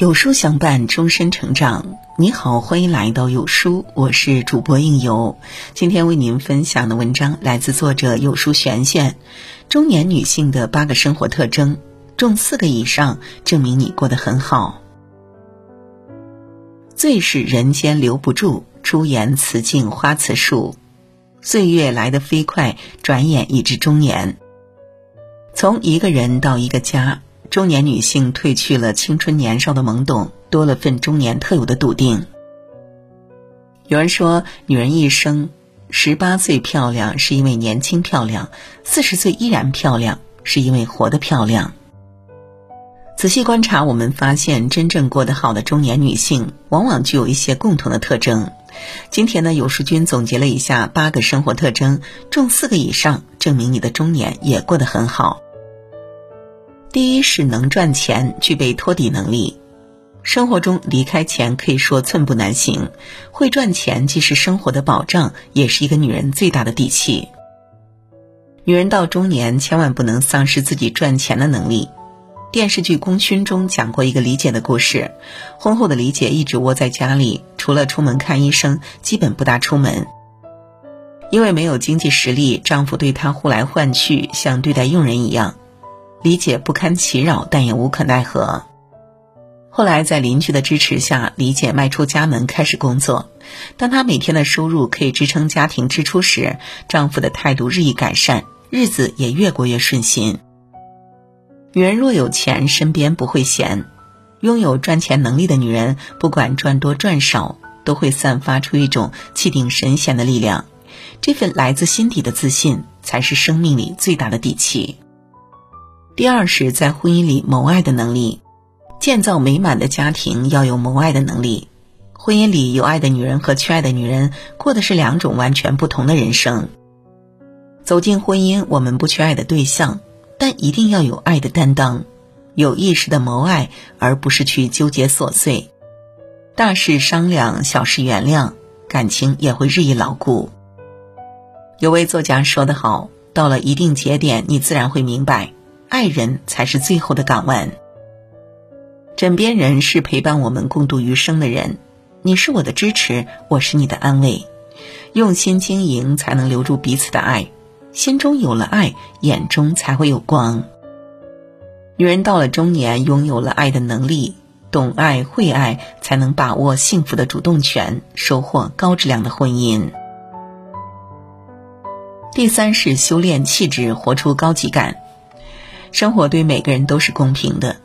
有书相伴，终身成长。你好，欢迎来到有书，我是主播应由。今天为您分享的文章来自作者有书璇璇。中年女性的八个生活特征，中四个以上，证明你过得很好。最是人间留不住，朱颜辞镜花辞树。岁月来得飞快，转眼已至中年。从一个人到一个家。中年女性褪去了青春年少的懵懂，多了份中年特有的笃定。有人说，女人一生十八岁漂亮是因为年轻漂亮，四十岁依然漂亮是因为活得漂亮。仔细观察，我们发现真正过得好的中年女性，往往具有一些共同的特征。今天呢，有书君总结了一下八个生活特征，中四个以上，证明你的中年也过得很好。第一是能赚钱，具备托底能力。生活中离开钱可以说寸步难行，会赚钱既是生活的保障，也是一个女人最大的底气。女人到中年，千万不能丧失自己赚钱的能力。电视剧《功勋》中讲过一个李姐的故事，婚后的李姐一直窝在家里，除了出门看医生，基本不大出门。因为没有经济实力，丈夫对她呼来唤去，像对待佣人一样。李姐不堪其扰，但也无可奈何。后来在邻居的支持下，李姐迈出家门开始工作。当她每天的收入可以支撑家庭支出时，丈夫的态度日益改善，日子也越过越顺心。女人若有钱，身边不会闲。拥有赚钱能力的女人，不管赚多赚少，都会散发出一种气定神闲的力量。这份来自心底的自信，才是生命里最大的底气。第二是，在婚姻里谋爱的能力，建造美满的家庭要有谋爱的能力。婚姻里有爱的女人和缺爱的女人，过的是两种完全不同的人生。走进婚姻，我们不缺爱的对象，但一定要有爱的担当，有意识的谋爱，而不是去纠结琐碎。大事商量，小事原谅，感情也会日益牢固。有位作家说得好：“到了一定节点，你自然会明白。”爱人才是最后的港湾。枕边人是陪伴我们共度余生的人，你是我的支持，我是你的安慰。用心经营，才能留住彼此的爱。心中有了爱，眼中才会有光。女人到了中年，拥有了爱的能力，懂爱会爱，才能把握幸福的主动权，收获高质量的婚姻。第三是修炼气质，活出高级感。生活对每个人都是公平的，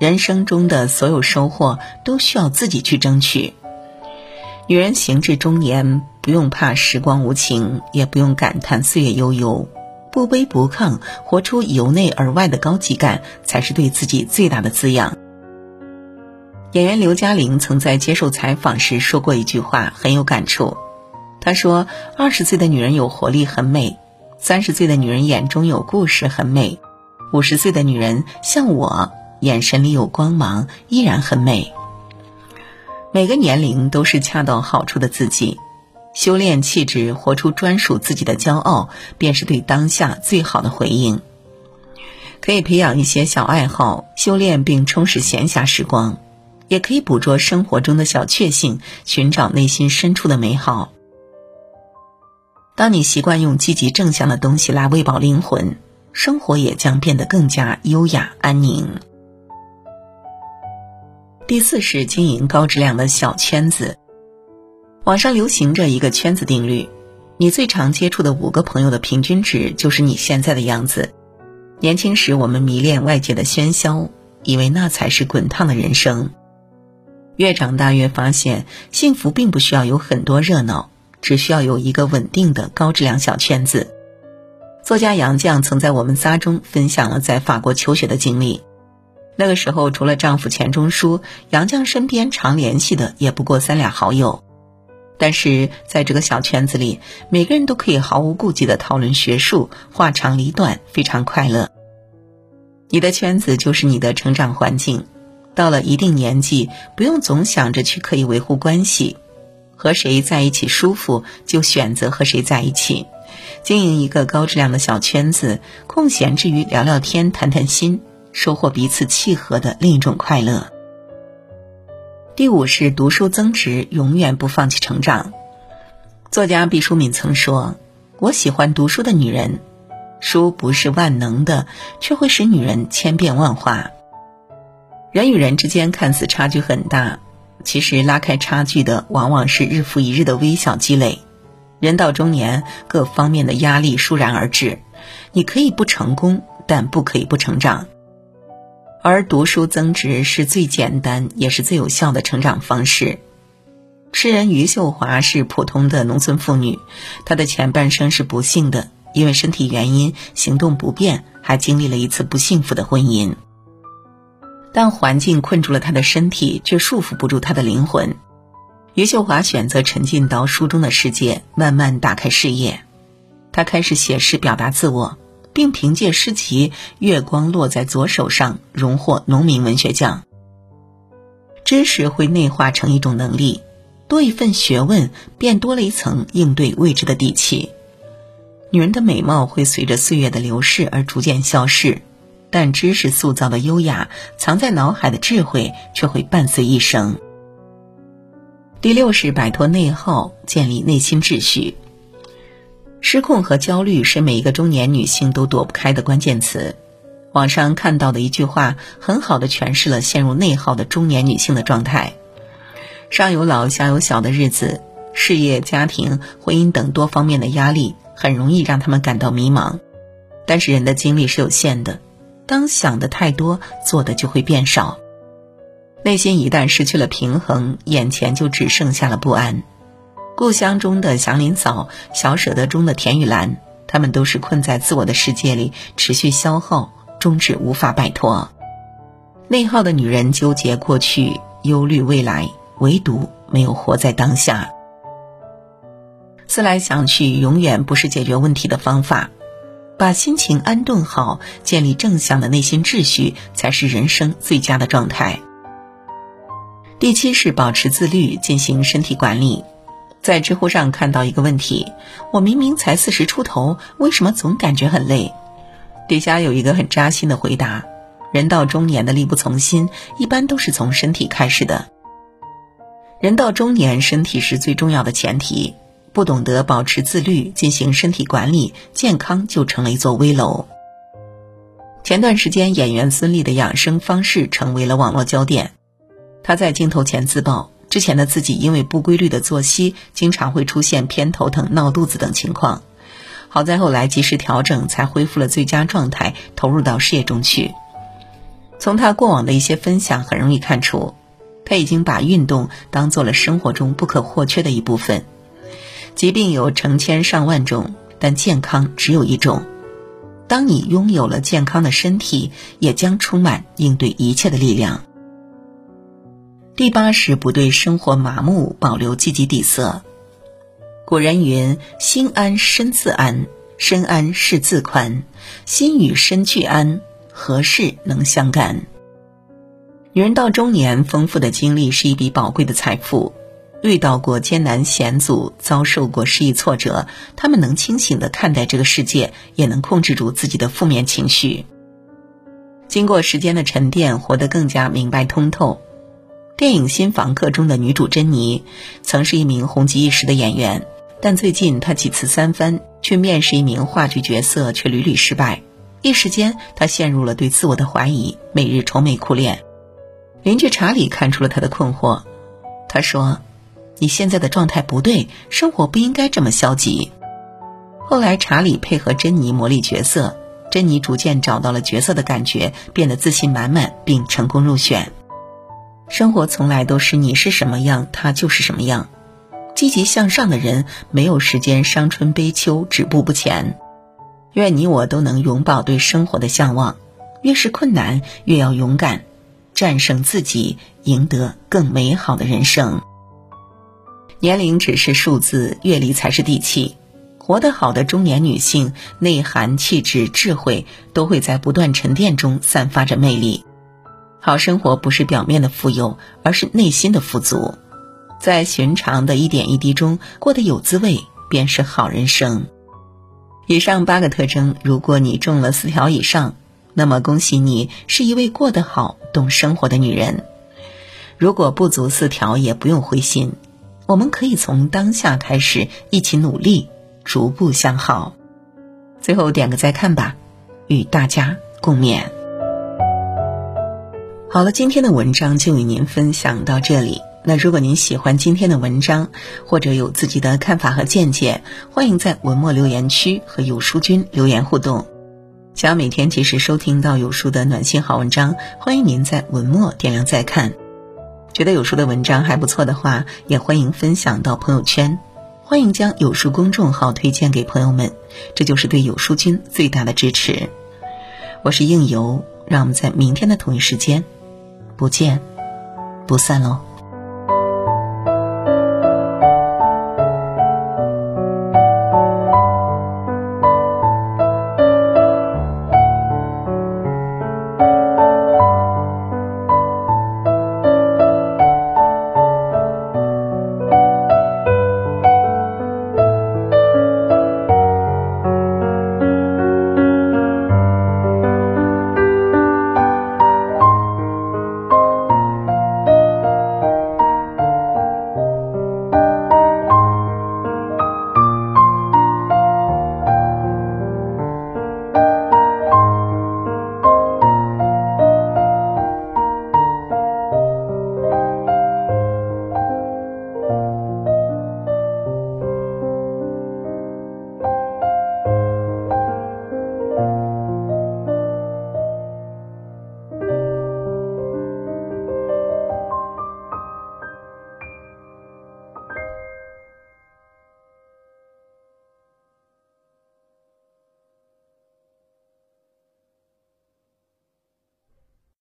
人生中的所有收获都需要自己去争取。女人行至中年，不用怕时光无情，也不用感叹岁月悠悠，不卑不亢，活出由内而外的高级感，才是对自己最大的滋养。演员刘嘉玲曾在接受采访时说过一句话，很有感触。她说：“二十岁的女人有活力，很美；三十岁的女人眼中有故事，很美。”五十岁的女人像我，眼神里有光芒，依然很美。每个年龄都是恰到好处的自己，修炼气质，活出专属自己的骄傲，便是对当下最好的回应。可以培养一些小爱好，修炼并充实闲暇时光；也可以捕捉生活中的小确幸，寻找内心深处的美好。当你习惯用积极正向的东西来喂饱灵魂。生活也将变得更加优雅安宁。第四是经营高质量的小圈子。网上流行着一个圈子定律：你最常接触的五个朋友的平均值，就是你现在的样子。年轻时，我们迷恋外界的喧嚣，以为那才是滚烫的人生。越长大，越发现幸福并不需要有很多热闹，只需要有一个稳定的高质量小圈子。作家杨绛曾在我们仨中分享了在法国求学的经历。那个时候，除了丈夫钱钟书，杨绛身边常联系的也不过三俩好友。但是在这个小圈子里，每个人都可以毫无顾忌的讨论学术，话长理短，非常快乐。你的圈子就是你的成长环境。到了一定年纪，不用总想着去刻意维护关系，和谁在一起舒服，就选择和谁在一起。经营一个高质量的小圈子，空闲之余聊聊天、谈谈心，收获彼此契合的另一种快乐。第五是读书增值，永远不放弃成长。作家毕淑敏曾说：“我喜欢读书的女人，书不是万能的，却会使女人千变万化。人与人之间看似差距很大，其实拉开差距的往往是日复一日的微小积累。人到中年，各方面的压力倏然而至，你可以不成功，但不可以不成长。”而读书增值是最简单也是最有效的成长方式。诗人余秀华是普通的农村妇女，她的前半生是不幸的，因为身体原因行动不便，还经历了一次不幸福的婚姻。但环境困住了她的身体，却束缚不住她的灵魂。余秀华选择沉浸到书中的世界，慢慢打开视野。她开始写诗表达自我。并凭借诗集《月光落在左手上》荣获农民文学奖。知识会内化成一种能力，多一份学问，便多了一层应对未知的底气。女人的美貌会随着岁月的流逝而逐渐消逝，但知识塑造的优雅，藏在脑海的智慧却会伴随一生。第六是摆脱内耗，建立内心秩序。失控和焦虑是每一个中年女性都躲不开的关键词。网上看到的一句话，很好的诠释了陷入内耗的中年女性的状态：上有老下有小的日子，事业、家庭、婚姻等多方面的压力，很容易让他们感到迷茫。但是人的精力是有限的，当想的太多，做的就会变少。内心一旦失去了平衡，眼前就只剩下了不安。故乡中的祥林嫂，小舍得中的田雨岚，她们都是困在自我的世界里，持续消耗，终至无法摆脱。内耗的女人纠结过去，忧虑未来，唯独没有活在当下。思来想去，永远不是解决问题的方法。把心情安顿好，建立正向的内心秩序，才是人生最佳的状态。第七是保持自律，进行身体管理。在知乎上看到一个问题：我明明才四十出头，为什么总感觉很累？底下有一个很扎心的回答：人到中年的力不从心，一般都是从身体开始的。人到中年，身体是最重要的前提，不懂得保持自律，进行身体管理，健康就成了一座危楼。前段时间，演员孙俪的养生方式成为了网络焦点，他在镜头前自曝。之前的自己因为不规律的作息，经常会出现偏头疼、闹肚子等情况。好在后来及时调整，才恢复了最佳状态，投入到事业中去。从他过往的一些分享，很容易看出，他已经把运动当做了生活中不可或缺的一部分。疾病有成千上万种，但健康只有一种。当你拥有了健康的身体，也将充满应对一切的力量。第八是不对生活麻木，保留积极底色。古人云：“心安身自安，身安事自宽。心与身俱安，何事能相干？”女人到中年，丰富的经历是一笔宝贵的财富。遇到过艰难险阻，遭受过失意挫折，她们能清醒的看待这个世界，也能控制住自己的负面情绪。经过时间的沉淀，活得更加明白通透。电影《新房客》中的女主珍妮，曾是一名红极一时的演员，但最近她几次三番去面试一名话剧角色，却屡屡失败。一时间，她陷入了对自我的怀疑，每日愁眉苦脸。邻居查理看出了她的困惑，他说：“你现在的状态不对，生活不应该这么消极。”后来，查理配合珍妮磨砺角色，珍妮逐渐找到了角色的感觉，变得自信满满，并成功入选。生活从来都是你是什么样，他就是什么样。积极向上的人没有时间伤春悲秋、止步不前。愿你我都能永葆对生活的向往，越是困难，越要勇敢，战胜自己，赢得更美好的人生。年龄只是数字，阅历才是底气。活得好的中年女性，内涵、气质、智慧都会在不断沉淀中散发着魅力。好生活不是表面的富有，而是内心的富足。在寻常的一点一滴中过得有滋味，便是好人生。以上八个特征，如果你中了四条以上，那么恭喜你是一位过得好、懂生活的女人。如果不足四条，也不用灰心，我们可以从当下开始一起努力，逐步向好。最后点个再看吧，与大家共勉。好了，今天的文章就与您分享到这里。那如果您喜欢今天的文章，或者有自己的看法和见解，欢迎在文末留言区和有书君留言互动。想要每天及时收听到有书的暖心好文章，欢迎您在文末点亮再看。觉得有书的文章还不错的话，也欢迎分享到朋友圈。欢迎将有书公众号推荐给朋友们，这就是对有书君最大的支持。我是应由，让我们在明天的同一时间，不见不散喽。